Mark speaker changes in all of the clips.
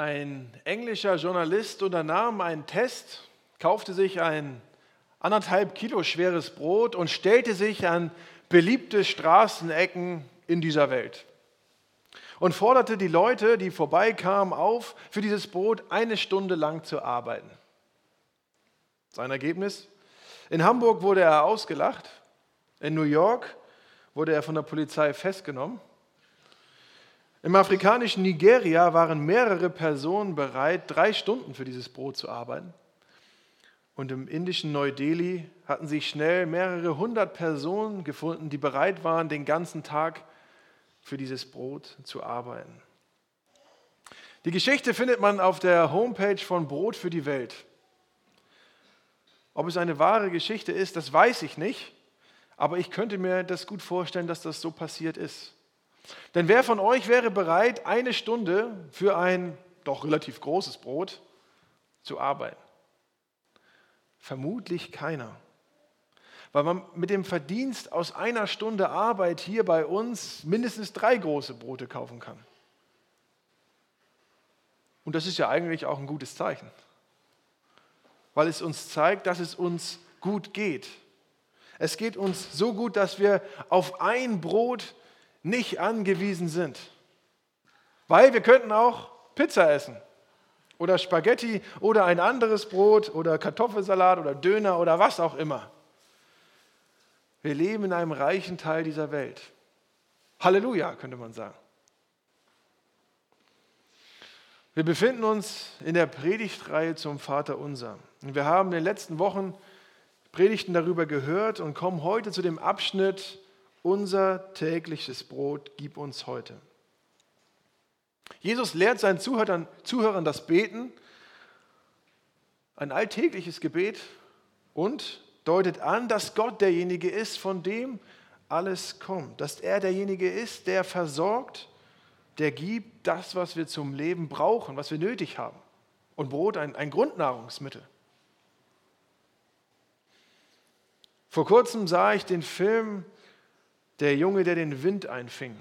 Speaker 1: Ein englischer Journalist unternahm einen Test, kaufte sich ein anderthalb Kilo schweres Brot und stellte sich an beliebte Straßenecken in dieser Welt und forderte die Leute, die vorbeikamen, auf, für dieses Brot eine Stunde lang zu arbeiten. Sein Ergebnis? In Hamburg wurde er ausgelacht, in New York wurde er von der Polizei festgenommen im afrikanischen Nigeria waren mehrere Personen bereit, drei Stunden für dieses Brot zu arbeiten. Und im indischen Neu-Delhi hatten sich schnell mehrere hundert Personen gefunden, die bereit waren, den ganzen Tag für dieses Brot zu arbeiten. Die Geschichte findet man auf der Homepage von Brot für die Welt. Ob es eine wahre Geschichte ist, das weiß ich nicht, aber ich könnte mir das gut vorstellen, dass das so passiert ist. Denn wer von euch wäre bereit, eine Stunde für ein doch relativ großes Brot zu arbeiten? Vermutlich keiner. Weil man mit dem Verdienst aus einer Stunde Arbeit hier bei uns mindestens drei große Brote kaufen kann. Und das ist ja eigentlich auch ein gutes Zeichen, weil es uns zeigt, dass es uns gut geht. Es geht uns so gut, dass wir auf ein Brot nicht angewiesen sind. Weil wir könnten auch Pizza essen oder Spaghetti oder ein anderes Brot oder Kartoffelsalat oder Döner oder was auch immer. Wir leben in einem reichen Teil dieser Welt. Halleluja, könnte man sagen. Wir befinden uns in der Predigtreihe zum Vater Unser. Wir haben in den letzten Wochen Predigten darüber gehört und kommen heute zu dem Abschnitt unser tägliches Brot gib uns heute. Jesus lehrt seinen Zuhörern, Zuhörern das Beten, ein alltägliches Gebet und deutet an, dass Gott derjenige ist, von dem alles kommt, dass er derjenige ist, der versorgt, der gibt das, was wir zum Leben brauchen, was wir nötig haben. Und Brot ein, ein Grundnahrungsmittel. Vor kurzem sah ich den Film der Junge, der den Wind einfing.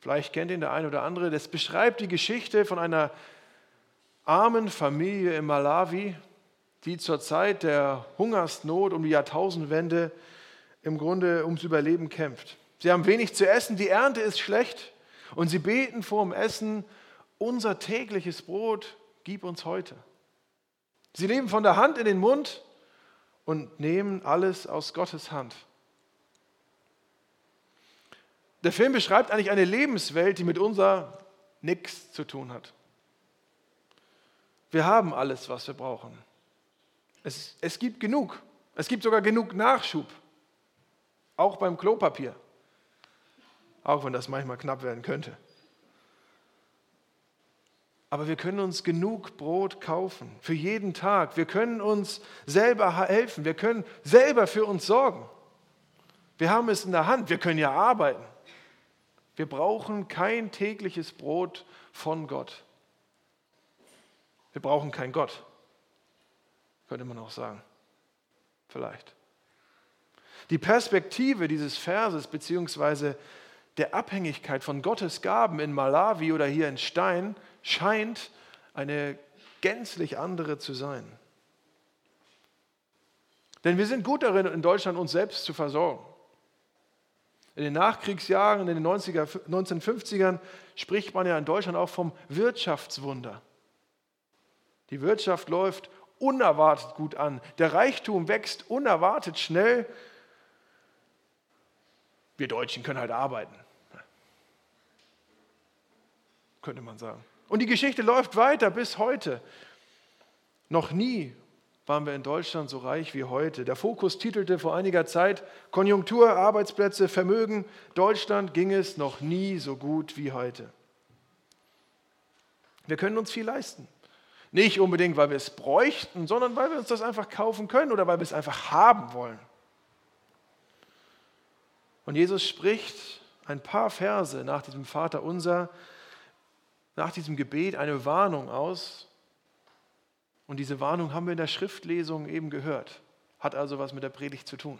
Speaker 1: Vielleicht kennt ihn der eine oder andere. Das beschreibt die Geschichte von einer armen Familie in Malawi, die zur Zeit der Hungersnot um die Jahrtausendwende im Grunde ums Überleben kämpft. Sie haben wenig zu essen, die Ernte ist schlecht und sie beten vor dem Essen, unser tägliches Brot gib uns heute. Sie leben von der Hand in den Mund und nehmen alles aus Gottes Hand. Der Film beschreibt eigentlich eine Lebenswelt, die mit unser nichts zu tun hat. Wir haben alles, was wir brauchen. Es, es gibt genug. Es gibt sogar genug Nachschub. Auch beim Klopapier. Auch wenn das manchmal knapp werden könnte. Aber wir können uns genug Brot kaufen für jeden Tag. Wir können uns selber helfen. Wir können selber für uns sorgen. Wir haben es in der Hand. Wir können ja arbeiten. Wir brauchen kein tägliches Brot von Gott. Wir brauchen kein Gott, könnte man auch sagen. Vielleicht. Die Perspektive dieses Verses beziehungsweise der Abhängigkeit von Gottes Gaben in Malawi oder hier in Stein scheint eine gänzlich andere zu sein. Denn wir sind gut darin, in Deutschland uns selbst zu versorgen. In den Nachkriegsjahren, in den 90er, 1950ern spricht man ja in Deutschland auch vom Wirtschaftswunder. Die Wirtschaft läuft unerwartet gut an. Der Reichtum wächst unerwartet schnell. Wir Deutschen können halt arbeiten. Könnte man sagen. Und die Geschichte läuft weiter bis heute. Noch nie waren wir in Deutschland so reich wie heute. Der Fokus titelte vor einiger Zeit Konjunktur, Arbeitsplätze, Vermögen. Deutschland ging es noch nie so gut wie heute. Wir können uns viel leisten. Nicht unbedingt, weil wir es bräuchten, sondern weil wir uns das einfach kaufen können oder weil wir es einfach haben wollen. Und Jesus spricht ein paar Verse nach diesem Vater unser, nach diesem Gebet eine Warnung aus, und diese Warnung haben wir in der Schriftlesung eben gehört. Hat also was mit der Predigt zu tun.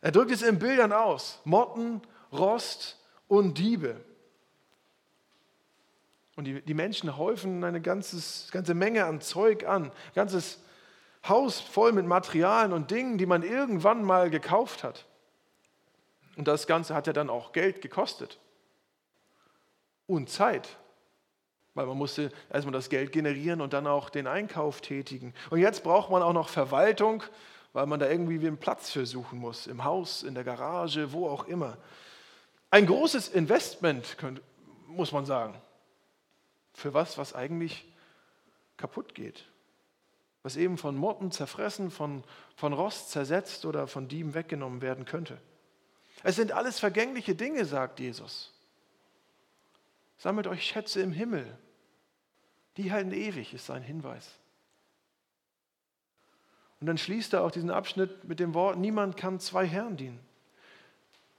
Speaker 1: Er drückt es in Bildern aus. Motten, Rost und Diebe. Und die, die Menschen häufen eine ganzes, ganze Menge an Zeug an, ganzes Haus voll mit Materialien und Dingen, die man irgendwann mal gekauft hat. Und das Ganze hat ja dann auch Geld gekostet und Zeit, weil man musste erstmal das Geld generieren und dann auch den Einkauf tätigen. Und jetzt braucht man auch noch Verwaltung, weil man da irgendwie einen Platz für suchen muss, im Haus, in der Garage, wo auch immer. Ein großes Investment, muss man sagen für was, was eigentlich kaputt geht. Was eben von Motten zerfressen, von, von Rost zersetzt oder von Dieben weggenommen werden könnte. Es sind alles vergängliche Dinge, sagt Jesus. Sammelt euch Schätze im Himmel. Die halten ewig, ist sein Hinweis. Und dann schließt er auch diesen Abschnitt mit dem Wort, niemand kann zwei Herren dienen.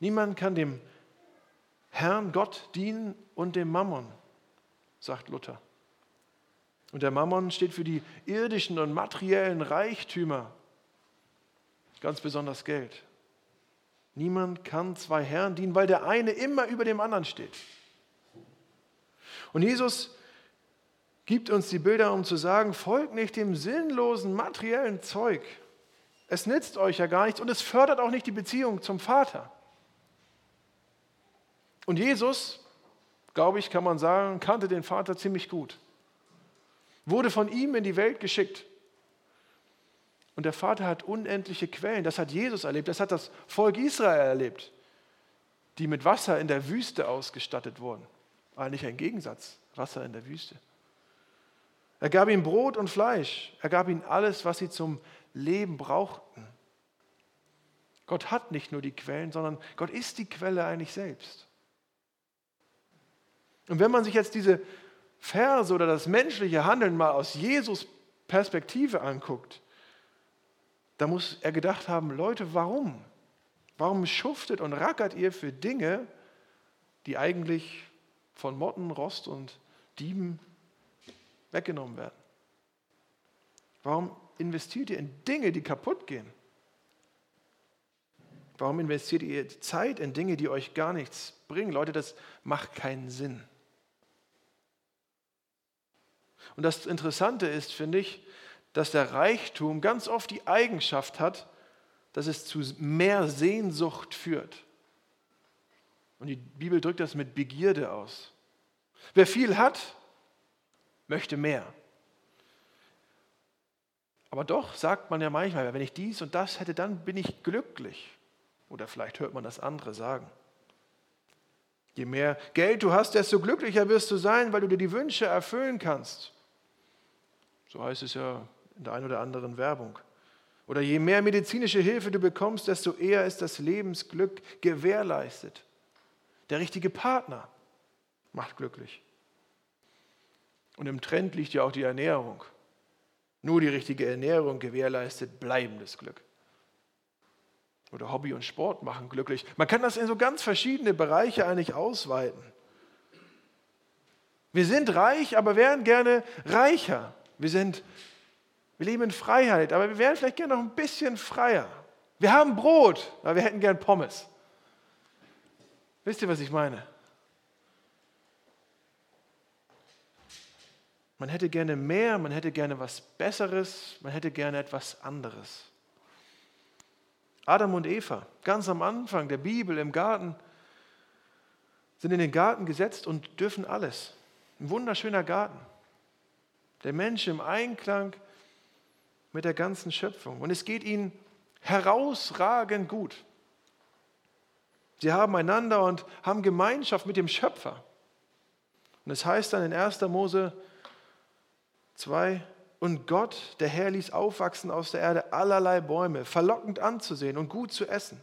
Speaker 1: Niemand kann dem Herrn Gott dienen und dem Mammon sagt Luther. Und der Mammon steht für die irdischen und materiellen Reichtümer, ganz besonders Geld. Niemand kann zwei Herren dienen, weil der eine immer über dem anderen steht. Und Jesus gibt uns die Bilder, um zu sagen, folgt nicht dem sinnlosen materiellen Zeug. Es nützt euch ja gar nichts und es fördert auch nicht die Beziehung zum Vater. Und Jesus glaube ich, kann man sagen, kannte den Vater ziemlich gut. Wurde von ihm in die Welt geschickt. Und der Vater hat unendliche Quellen. Das hat Jesus erlebt. Das hat das Volk Israel erlebt, die mit Wasser in der Wüste ausgestattet wurden. Eigentlich ein Gegensatz, Wasser in der Wüste. Er gab ihnen Brot und Fleisch. Er gab ihnen alles, was sie zum Leben brauchten. Gott hat nicht nur die Quellen, sondern Gott ist die Quelle eigentlich selbst. Und wenn man sich jetzt diese Verse oder das menschliche Handeln mal aus Jesus Perspektive anguckt, da muss er gedacht haben, Leute, warum? Warum schuftet und rackert ihr für Dinge, die eigentlich von Motten, Rost und Dieben weggenommen werden? Warum investiert ihr in Dinge, die kaputt gehen? Warum investiert ihr Zeit in Dinge, die euch gar nichts bringen? Leute, das macht keinen Sinn. Und das Interessante ist, finde ich, dass der Reichtum ganz oft die Eigenschaft hat, dass es zu mehr Sehnsucht führt. Und die Bibel drückt das mit Begierde aus. Wer viel hat, möchte mehr. Aber doch sagt man ja manchmal, wenn ich dies und das hätte, dann bin ich glücklich. Oder vielleicht hört man das andere sagen. Je mehr Geld du hast, desto glücklicher wirst du sein, weil du dir die Wünsche erfüllen kannst. So heißt es ja in der einen oder anderen Werbung. Oder je mehr medizinische Hilfe du bekommst, desto eher ist das Lebensglück gewährleistet. Der richtige Partner macht glücklich. Und im Trend liegt ja auch die Ernährung. Nur die richtige Ernährung gewährleistet bleibendes Glück. Oder Hobby und Sport machen glücklich. Man kann das in so ganz verschiedene Bereiche eigentlich ausweiten. Wir sind reich, aber wären gerne reicher. Wir sind, wir leben in Freiheit, aber wir wären vielleicht gerne noch ein bisschen freier. Wir haben Brot, aber wir hätten gern Pommes. Wisst ihr, was ich meine? Man hätte gerne mehr, man hätte gerne was Besseres, man hätte gerne etwas anderes. Adam und Eva, ganz am Anfang der Bibel im Garten, sind in den Garten gesetzt und dürfen alles. Ein wunderschöner Garten. Der Mensch im Einklang mit der ganzen Schöpfung. Und es geht ihnen herausragend gut. Sie haben einander und haben Gemeinschaft mit dem Schöpfer. Und es heißt dann in 1. Mose 2, und Gott, der Herr, ließ aufwachsen aus der Erde allerlei Bäume, verlockend anzusehen und gut zu essen.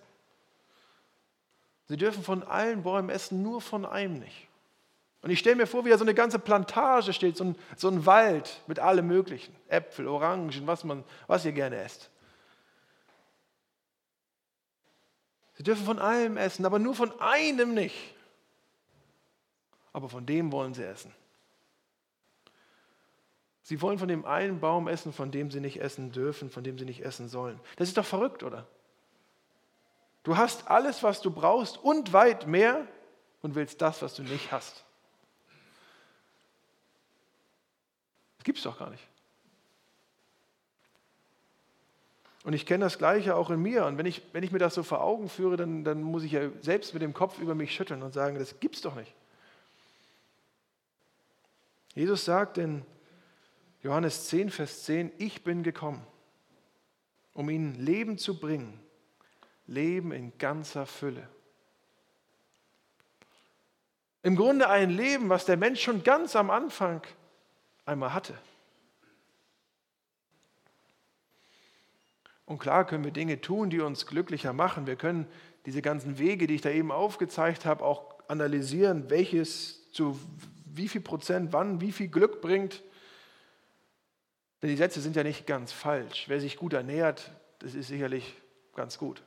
Speaker 1: Sie dürfen von allen Bäumen essen, nur von einem nicht. Und ich stelle mir vor, wie da so eine ganze Plantage steht, so ein, so ein Wald mit allem Möglichen. Äpfel, Orangen, was, man, was ihr gerne esst. Sie dürfen von allem essen, aber nur von einem nicht. Aber von dem wollen sie essen. Sie wollen von dem einen Baum essen, von dem sie nicht essen dürfen, von dem sie nicht essen sollen. Das ist doch verrückt, oder? Du hast alles, was du brauchst und weit mehr und willst das, was du nicht hast. Gibt's doch gar nicht. Und ich kenne das Gleiche auch in mir. Und wenn ich, wenn ich mir das so vor Augen führe, dann, dann muss ich ja selbst mit dem Kopf über mich schütteln und sagen, das gibt's doch nicht. Jesus sagt in Johannes 10, Vers 10, ich bin gekommen, um ihnen Leben zu bringen, Leben in ganzer Fülle. Im Grunde ein Leben, was der Mensch schon ganz am Anfang einmal hatte. Und klar können wir Dinge tun, die uns glücklicher machen. Wir können diese ganzen Wege, die ich da eben aufgezeigt habe, auch analysieren, welches zu wie viel Prozent wann wie viel Glück bringt. Denn die Sätze sind ja nicht ganz falsch. Wer sich gut ernährt, das ist sicherlich ganz gut.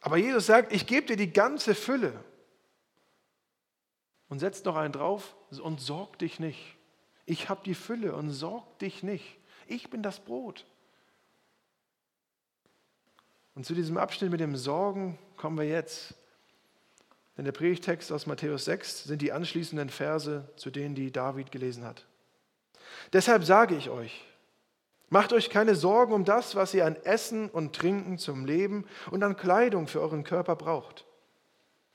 Speaker 1: Aber Jesus sagt, ich gebe dir die ganze Fülle. Und setzt noch einen drauf und sorg dich nicht. Ich habe die Fülle und sorg dich nicht. Ich bin das Brot. Und zu diesem Abschnitt mit dem Sorgen kommen wir jetzt. Denn der Predigtext aus Matthäus 6 sind die anschließenden Verse, zu denen die David gelesen hat. Deshalb sage ich euch, macht euch keine Sorgen um das, was ihr an Essen und Trinken zum Leben und an Kleidung für euren Körper braucht.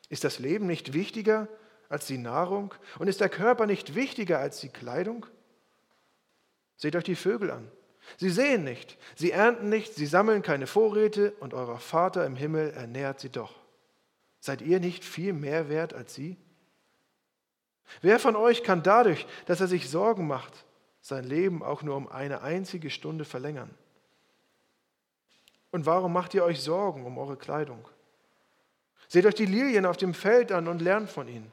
Speaker 1: Ist das Leben nicht wichtiger als die Nahrung und ist der Körper nicht wichtiger als die Kleidung? Seht euch die Vögel an. Sie sehen nicht, sie ernten nicht, sie sammeln keine Vorräte und euer Vater im Himmel ernährt sie doch. Seid ihr nicht viel mehr wert als sie? Wer von euch kann dadurch, dass er sich Sorgen macht, sein Leben auch nur um eine einzige Stunde verlängern? Und warum macht ihr euch Sorgen um eure Kleidung? Seht euch die Lilien auf dem Feld an und lernt von ihnen.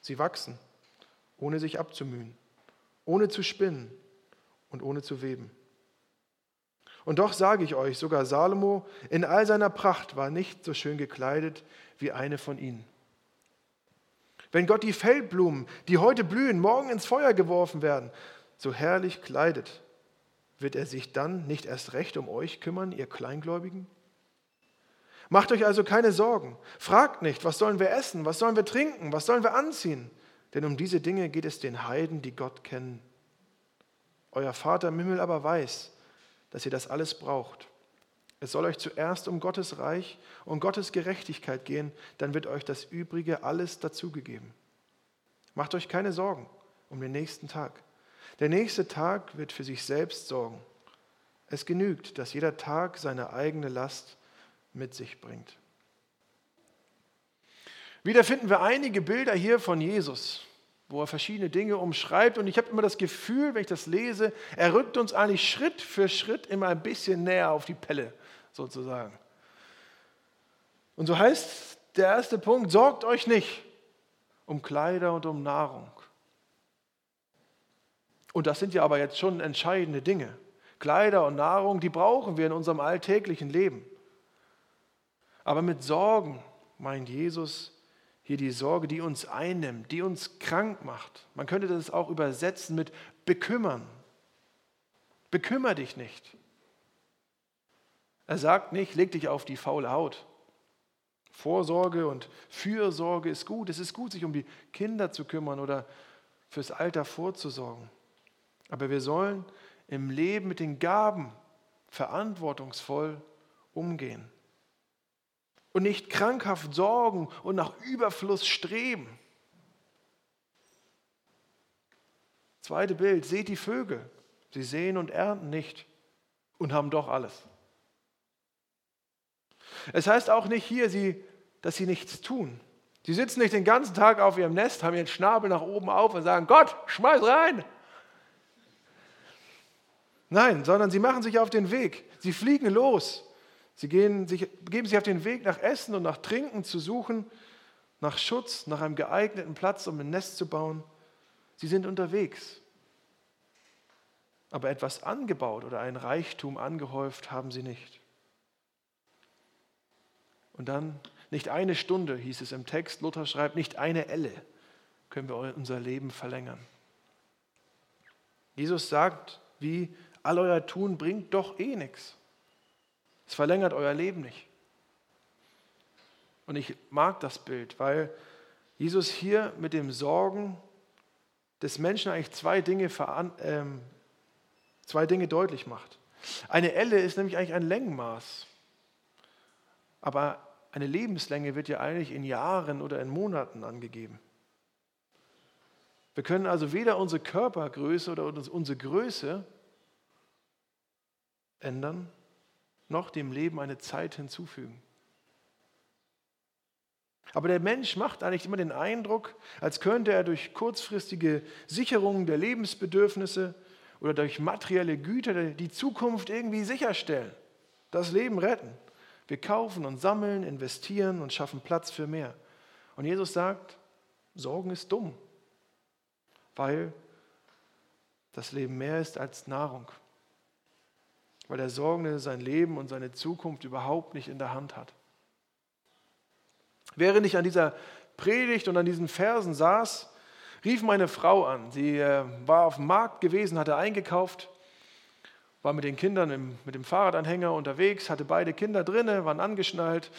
Speaker 1: Sie wachsen, ohne sich abzumühen, ohne zu spinnen und ohne zu weben. Und doch sage ich euch, sogar Salomo in all seiner Pracht war nicht so schön gekleidet wie eine von ihnen. Wenn Gott die Feldblumen, die heute blühen, morgen ins Feuer geworfen werden, so herrlich kleidet, wird er sich dann nicht erst recht um euch kümmern, ihr Kleingläubigen? Macht euch also keine Sorgen. Fragt nicht, was sollen wir essen, was sollen wir trinken, was sollen wir anziehen? Denn um diese Dinge geht es den Heiden, die Gott kennen. Euer Vater im Himmel aber weiß, dass ihr das alles braucht. Es soll euch zuerst um Gottes Reich und Gottes Gerechtigkeit gehen, dann wird euch das Übrige alles dazugegeben. Macht euch keine Sorgen um den nächsten Tag. Der nächste Tag wird für sich selbst sorgen. Es genügt, dass jeder Tag seine eigene Last mit sich bringt. Wieder finden wir einige Bilder hier von Jesus wo er verschiedene Dinge umschreibt. Und ich habe immer das Gefühl, wenn ich das lese, er rückt uns eigentlich Schritt für Schritt immer ein bisschen näher auf die Pelle, sozusagen. Und so heißt der erste Punkt, sorgt euch nicht um Kleider und um Nahrung. Und das sind ja aber jetzt schon entscheidende Dinge. Kleider und Nahrung, die brauchen wir in unserem alltäglichen Leben. Aber mit Sorgen meint Jesus hier die Sorge, die uns einnimmt, die uns krank macht. Man könnte das auch übersetzen mit bekümmern. Bekümmer dich nicht. Er sagt nicht, leg dich auf die faule Haut. Vorsorge und Fürsorge ist gut. Es ist gut, sich um die Kinder zu kümmern oder fürs Alter vorzusorgen. Aber wir sollen im Leben mit den Gaben verantwortungsvoll umgehen und nicht krankhaft sorgen und nach Überfluss streben. Zweite Bild, seht die Vögel. Sie sehen und ernten nicht und haben doch alles. Es heißt auch nicht hier, dass sie nichts tun. Sie sitzen nicht den ganzen Tag auf ihrem Nest, haben ihren Schnabel nach oben auf und sagen, Gott, schmeiß rein. Nein, sondern sie machen sich auf den Weg. Sie fliegen los. Sie gehen, sich, begeben sich auf den Weg nach Essen und nach Trinken zu suchen, nach Schutz, nach einem geeigneten Platz, um ein Nest zu bauen. Sie sind unterwegs. Aber etwas angebaut oder ein Reichtum angehäuft haben sie nicht. Und dann nicht eine Stunde, hieß es im Text, Luther schreibt, nicht eine Elle können wir unser Leben verlängern. Jesus sagt, wie all euer Tun bringt doch eh nichts. Es verlängert euer Leben nicht. Und ich mag das Bild, weil Jesus hier mit dem Sorgen des Menschen eigentlich zwei Dinge, ähm, zwei Dinge deutlich macht. Eine Elle ist nämlich eigentlich ein Längenmaß. Aber eine Lebenslänge wird ja eigentlich in Jahren oder in Monaten angegeben. Wir können also weder unsere Körpergröße oder unsere Größe ändern, noch dem Leben eine Zeit hinzufügen. Aber der Mensch macht eigentlich immer den Eindruck, als könnte er durch kurzfristige Sicherungen der Lebensbedürfnisse oder durch materielle Güter die Zukunft irgendwie sicherstellen, das Leben retten. Wir kaufen und sammeln, investieren und schaffen Platz für mehr. Und Jesus sagt, Sorgen ist dumm, weil das Leben mehr ist als Nahrung. Weil der Sorgende sein Leben und seine Zukunft überhaupt nicht in der Hand hat. Während ich an dieser Predigt und an diesen Versen saß, rief meine Frau an. Sie äh, war auf dem Markt gewesen, hatte eingekauft, war mit den Kindern im, mit dem Fahrradanhänger unterwegs, hatte beide Kinder drinne, waren angeschnallt.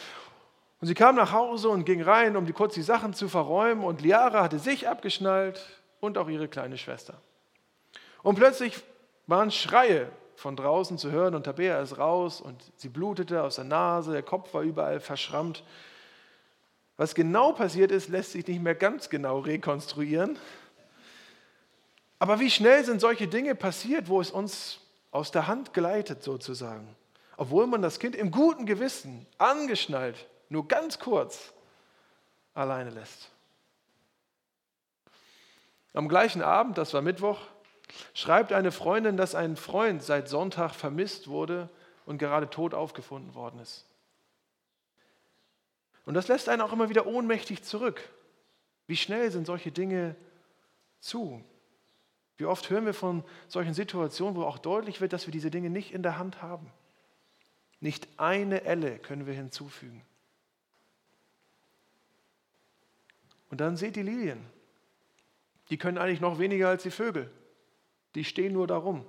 Speaker 1: Und sie kam nach Hause und ging rein, um die, kurz die Sachen zu verräumen. Und Liara hatte sich abgeschnallt und auch ihre kleine Schwester. Und plötzlich waren Schreie von draußen zu hören und Tabea ist raus und sie blutete aus der Nase, der Kopf war überall verschrammt. Was genau passiert ist, lässt sich nicht mehr ganz genau rekonstruieren. Aber wie schnell sind solche Dinge passiert, wo es uns aus der Hand gleitet sozusagen, obwohl man das Kind im guten Gewissen angeschnallt, nur ganz kurz alleine lässt. Am gleichen Abend, das war Mittwoch, schreibt eine Freundin, dass ein Freund seit Sonntag vermisst wurde und gerade tot aufgefunden worden ist. Und das lässt einen auch immer wieder ohnmächtig zurück. Wie schnell sind solche Dinge zu? Wie oft hören wir von solchen Situationen, wo auch deutlich wird, dass wir diese Dinge nicht in der Hand haben. Nicht eine Elle können wir hinzufügen. Und dann seht die Lilien. Die können eigentlich noch weniger als die Vögel. Die stehen nur darum.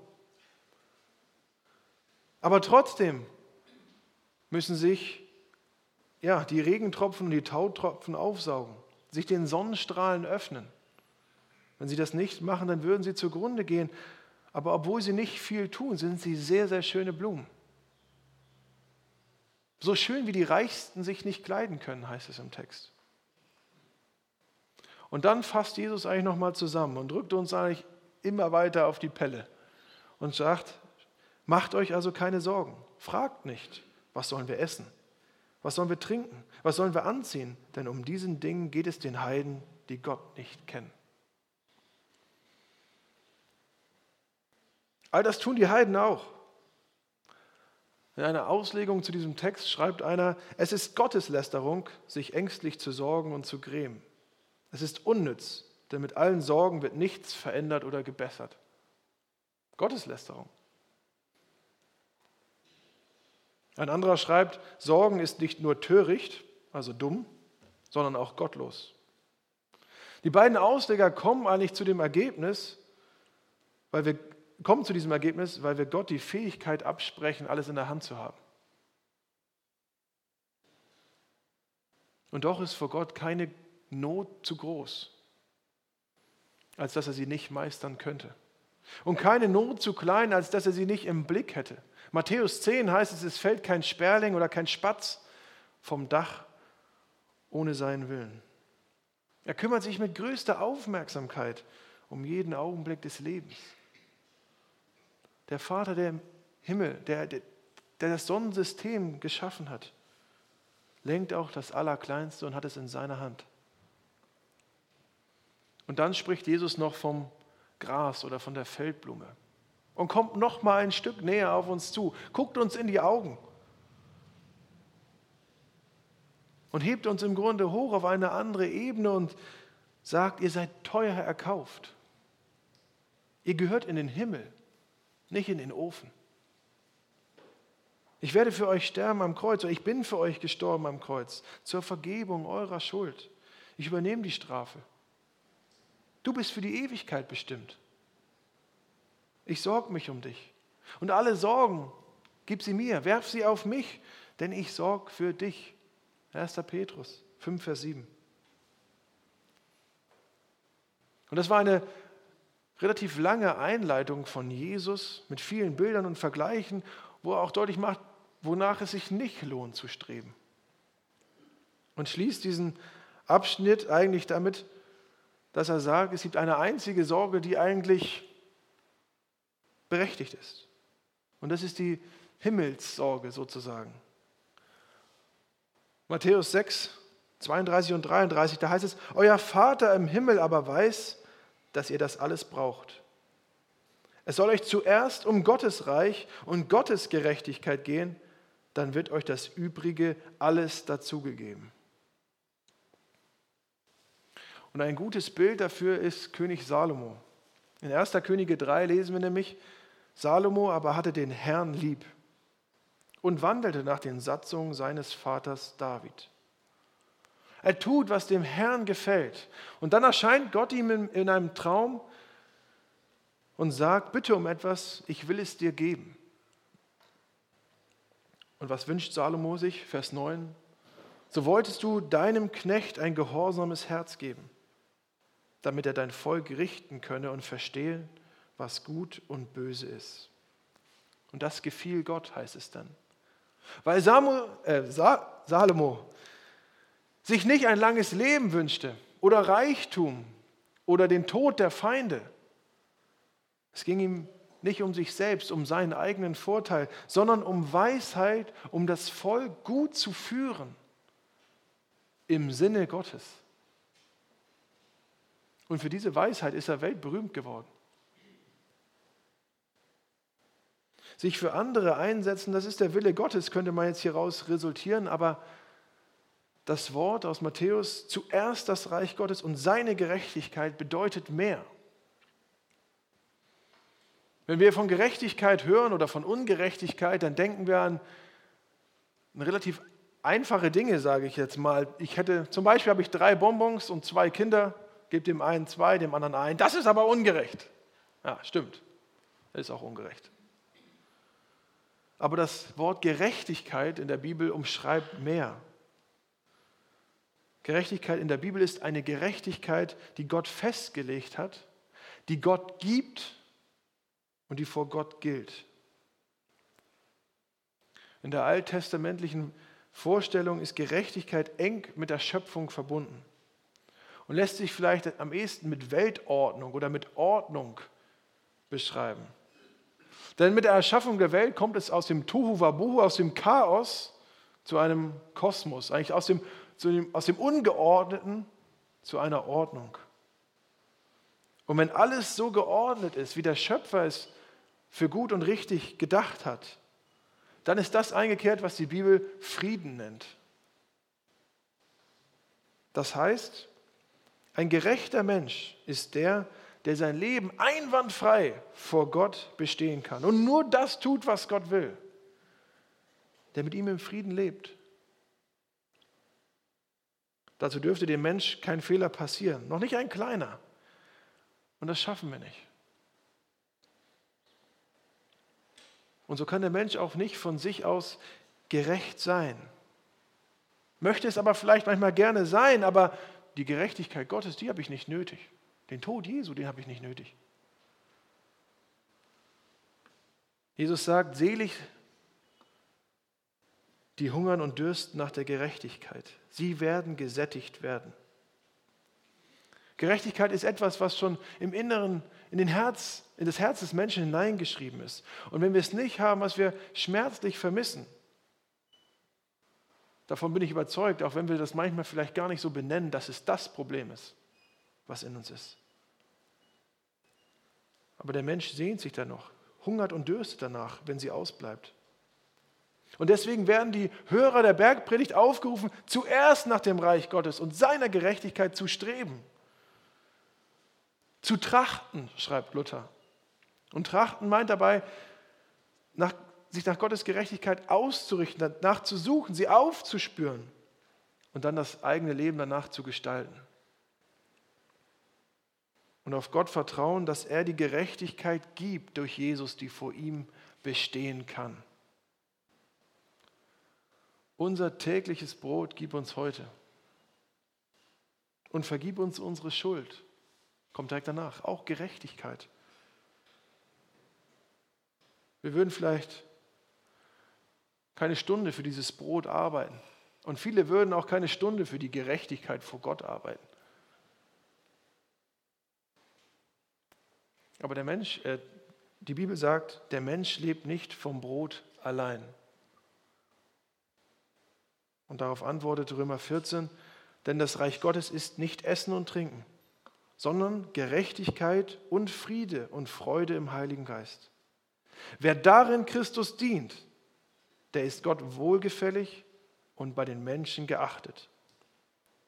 Speaker 1: Aber trotzdem müssen sich ja, die Regentropfen und die Tautropfen aufsaugen, sich den Sonnenstrahlen öffnen. Wenn sie das nicht machen, dann würden sie zugrunde gehen. Aber obwohl sie nicht viel tun, sind sie sehr, sehr schöne Blumen. So schön wie die Reichsten sich nicht kleiden können, heißt es im Text. Und dann fasst Jesus eigentlich nochmal zusammen und drückt uns eigentlich immer weiter auf die Pelle und sagt, macht euch also keine Sorgen, fragt nicht, was sollen wir essen was sollen wir trinken? Was sollen wir anziehen? Denn um diesen Dingen geht es den Heiden, die Gott nicht kennen. All das tun die Heiden auch. In einer Auslegung zu diesem Text schreibt einer, es ist Gotteslästerung, sich ängstlich zu sorgen und zu grämen. Es ist unnütz, denn mit allen Sorgen wird nichts verändert oder gebessert. Gotteslästerung. Ein anderer schreibt, Sorgen ist nicht nur töricht, also dumm, sondern auch gottlos. Die beiden Ausleger kommen eigentlich zu dem Ergebnis, weil wir kommen zu diesem Ergebnis, weil wir Gott die Fähigkeit absprechen, alles in der Hand zu haben. Und doch ist vor Gott keine Not zu groß, als dass er sie nicht meistern könnte. Und keine Not zu klein, als dass er sie nicht im Blick hätte. Matthäus 10 heißt es, es fällt kein Sperling oder kein Spatz vom Dach ohne seinen Willen. Er kümmert sich mit größter Aufmerksamkeit um jeden Augenblick des Lebens. Der Vater, der im Himmel, der, der, der das Sonnensystem geschaffen hat, lenkt auch das Allerkleinste und hat es in seiner Hand. Und dann spricht Jesus noch vom Gras oder von der Feldblume und kommt noch mal ein Stück näher auf uns zu, guckt uns in die Augen und hebt uns im Grunde hoch auf eine andere Ebene und sagt, ihr seid teuer erkauft. Ihr gehört in den Himmel, nicht in den Ofen. Ich werde für euch sterben am Kreuz, oder ich bin für euch gestorben am Kreuz, zur Vergebung eurer Schuld. Ich übernehme die Strafe. Du bist für die Ewigkeit bestimmt. Ich sorge mich um dich. Und alle Sorgen, gib sie mir, werf sie auf mich, denn ich sorge für dich. 1. Petrus 5, Vers 7. Und das war eine relativ lange Einleitung von Jesus mit vielen Bildern und Vergleichen, wo er auch deutlich macht, wonach es sich nicht lohnt zu streben. Und schließt diesen Abschnitt eigentlich damit, dass er sagt, es gibt eine einzige Sorge, die eigentlich berechtigt ist. Und das ist die Himmelssorge sozusagen. Matthäus 6, 32 und 33, da heißt es, Euer Vater im Himmel aber weiß, dass ihr das alles braucht. Es soll euch zuerst um Gottes Reich und Gottes Gerechtigkeit gehen, dann wird euch das Übrige alles dazugegeben. Und ein gutes Bild dafür ist König Salomo. In 1. Könige 3 lesen wir nämlich, Salomo aber hatte den Herrn lieb und wandelte nach den Satzungen seines Vaters David. Er tut, was dem Herrn gefällt. Und dann erscheint Gott ihm in einem Traum und sagt, bitte um etwas, ich will es dir geben. Und was wünscht Salomo sich? Vers 9. So wolltest du deinem Knecht ein gehorsames Herz geben, damit er dein Volk richten könne und verstehe, was gut und böse ist. Und das gefiel Gott, heißt es dann. Weil Samuel, äh, Salomo sich nicht ein langes Leben wünschte oder Reichtum oder den Tod der Feinde. Es ging ihm nicht um sich selbst, um seinen eigenen Vorteil, sondern um Weisheit, um das Volk gut zu führen im Sinne Gottes. Und für diese Weisheit ist er weltberühmt geworden. Sich für andere einsetzen, das ist der Wille Gottes, könnte man jetzt hieraus resultieren, aber das Wort aus Matthäus, zuerst das Reich Gottes und seine Gerechtigkeit bedeutet mehr. Wenn wir von Gerechtigkeit hören oder von Ungerechtigkeit, dann denken wir an relativ einfache Dinge, sage ich jetzt mal. Ich hätte, zum Beispiel habe ich drei Bonbons und zwei Kinder, gebe dem einen zwei, dem anderen ein. Das ist aber ungerecht. Ja, stimmt. Das ist auch ungerecht. Aber das Wort Gerechtigkeit in der Bibel umschreibt mehr. Gerechtigkeit in der Bibel ist eine Gerechtigkeit, die Gott festgelegt hat, die Gott gibt und die vor Gott gilt. In der alttestamentlichen Vorstellung ist Gerechtigkeit eng mit der Schöpfung verbunden und lässt sich vielleicht am ehesten mit Weltordnung oder mit Ordnung beschreiben. Denn mit der Erschaffung der Welt kommt es aus dem Tohu Wabuhu, aus dem Chaos zu einem Kosmos, eigentlich aus dem dem, aus dem Ungeordneten zu einer Ordnung. Und wenn alles so geordnet ist, wie der Schöpfer es für gut und richtig gedacht hat, dann ist das eingekehrt, was die Bibel Frieden nennt. Das heißt, ein gerechter Mensch ist der, der sein Leben einwandfrei vor Gott bestehen kann und nur das tut, was Gott will, der mit ihm im Frieden lebt. Dazu dürfte dem Mensch kein Fehler passieren, noch nicht ein kleiner. Und das schaffen wir nicht. Und so kann der Mensch auch nicht von sich aus gerecht sein. Möchte es aber vielleicht manchmal gerne sein, aber die Gerechtigkeit Gottes, die habe ich nicht nötig. Den Tod Jesu, den habe ich nicht nötig. Jesus sagt, selig die hungern und dürsten nach der Gerechtigkeit. Sie werden gesättigt werden. Gerechtigkeit ist etwas, was schon im Inneren, in, den Herz, in das Herz des Menschen hineingeschrieben ist. Und wenn wir es nicht haben, was wir schmerzlich vermissen, davon bin ich überzeugt, auch wenn wir das manchmal vielleicht gar nicht so benennen, dass es das Problem ist, was in uns ist. Aber der Mensch sehnt sich danach, hungert und dürstet danach, wenn sie ausbleibt. Und deswegen werden die Hörer der Bergpredigt aufgerufen, zuerst nach dem Reich Gottes und seiner Gerechtigkeit zu streben. Zu trachten, schreibt Luther. Und trachten meint dabei, nach, sich nach Gottes Gerechtigkeit auszurichten, danach zu suchen, sie aufzuspüren und dann das eigene Leben danach zu gestalten. Und auf Gott vertrauen, dass er die Gerechtigkeit gibt durch Jesus, die vor ihm bestehen kann. Unser tägliches Brot gib uns heute und vergib uns unsere Schuld, kommt direkt danach, auch Gerechtigkeit. Wir würden vielleicht keine Stunde für dieses Brot arbeiten. Und viele würden auch keine Stunde für die Gerechtigkeit vor Gott arbeiten. Aber der Mensch, äh, die Bibel sagt, der Mensch lebt nicht vom Brot allein. Und darauf antwortet Römer 14, denn das Reich Gottes ist nicht Essen und Trinken, sondern Gerechtigkeit und Friede und Freude im Heiligen Geist. Wer darin Christus dient, der ist Gott wohlgefällig und bei den Menschen geachtet.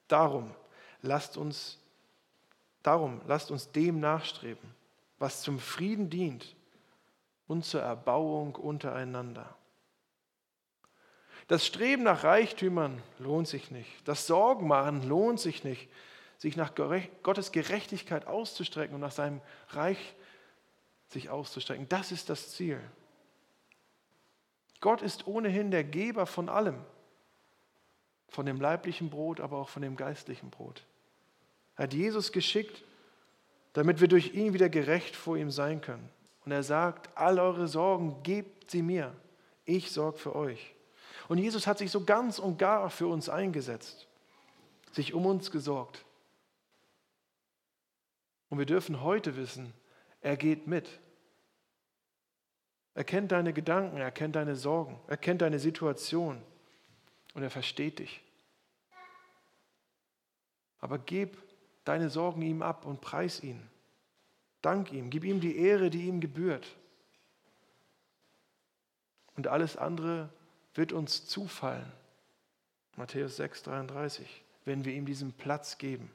Speaker 1: Darum lasst uns, darum lasst uns dem nachstreben, was zum Frieden dient und zur Erbauung untereinander. Das Streben nach Reichtümern lohnt sich nicht. Das Sorgenmachen lohnt sich nicht. Sich nach Gottes Gerechtigkeit auszustrecken und nach seinem Reich sich auszustrecken. Das ist das Ziel. Gott ist ohnehin der Geber von allem. Von dem leiblichen Brot, aber auch von dem geistlichen Brot. Er hat Jesus geschickt, damit wir durch ihn wieder gerecht vor ihm sein können. Und er sagt, all eure Sorgen gebt sie mir. Ich sorge für euch. Und Jesus hat sich so ganz und gar für uns eingesetzt, sich um uns gesorgt. Und wir dürfen heute wissen, er geht mit. Er kennt deine Gedanken, er kennt deine Sorgen, er kennt deine Situation und er versteht dich. Aber gib deine Sorgen ihm ab und preis ihn. Dank ihm, gib ihm die Ehre, die ihm gebührt. Und alles andere wird uns zufallen. Matthäus 6, 33, wenn wir ihm diesen Platz geben.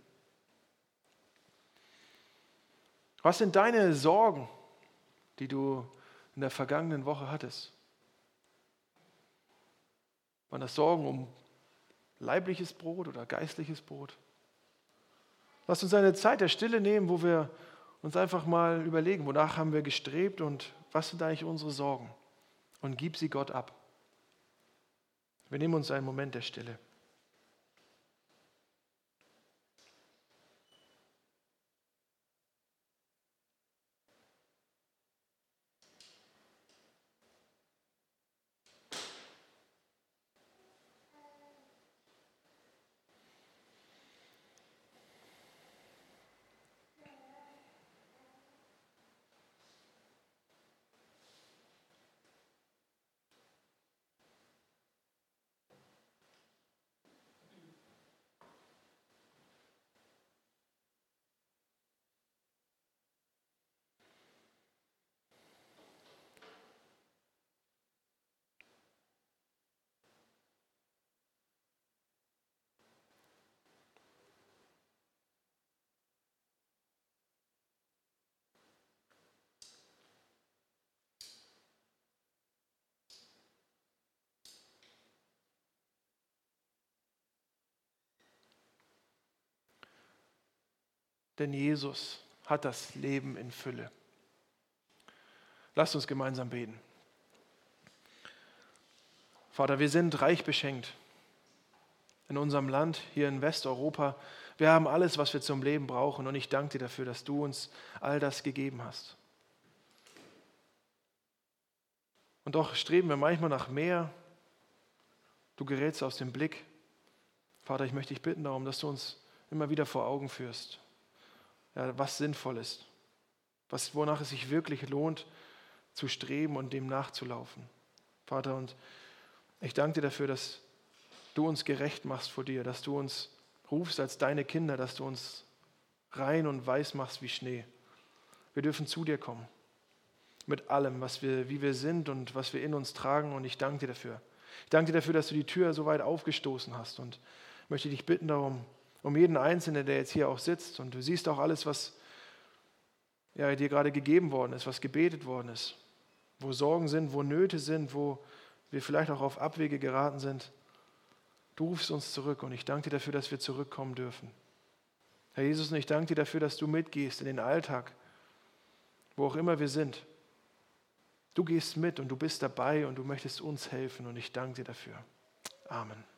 Speaker 1: Was sind deine Sorgen, die du in der vergangenen Woche hattest? Waren das Sorgen um leibliches Brot oder geistliches Brot? Lass uns eine Zeit der Stille nehmen, wo wir uns einfach mal überlegen, wonach haben wir gestrebt und was sind eigentlich unsere Sorgen? Und gib sie Gott ab. Wir nehmen uns einen Moment der Stille. Denn Jesus hat das Leben in Fülle. Lasst uns gemeinsam beten. Vater, wir sind reich beschenkt in unserem Land, hier in Westeuropa. Wir haben alles, was wir zum Leben brauchen und ich danke dir dafür, dass du uns all das gegeben hast. Und doch streben wir manchmal nach mehr. Du gerätst aus dem Blick. Vater, ich möchte dich bitten darum, dass du uns immer wieder vor Augen führst, ja, was sinnvoll ist, was, wonach es sich wirklich lohnt, zu streben und dem nachzulaufen. Vater, und ich danke dir dafür, dass du uns gerecht machst vor dir, dass du uns rufst als deine Kinder, dass du uns rein und weiß machst wie Schnee. Wir dürfen zu dir kommen mit allem, was wir, wie wir sind und was wir in uns tragen. Und ich danke dir dafür. Ich danke dir dafür, dass du die Tür so weit aufgestoßen hast und möchte dich bitten darum, um jeden Einzelnen, der jetzt hier auch sitzt. Und du siehst auch alles, was ja, dir gerade gegeben worden ist, was gebetet worden ist, wo Sorgen sind, wo Nöte sind, wo wir vielleicht auch auf Abwege geraten sind. Du rufst uns zurück und ich danke dir dafür, dass wir zurückkommen dürfen. Herr Jesus, und ich danke dir dafür, dass du mitgehst in den Alltag, wo auch immer wir sind. Du gehst mit und du bist dabei und du möchtest uns helfen und ich danke dir dafür. Amen.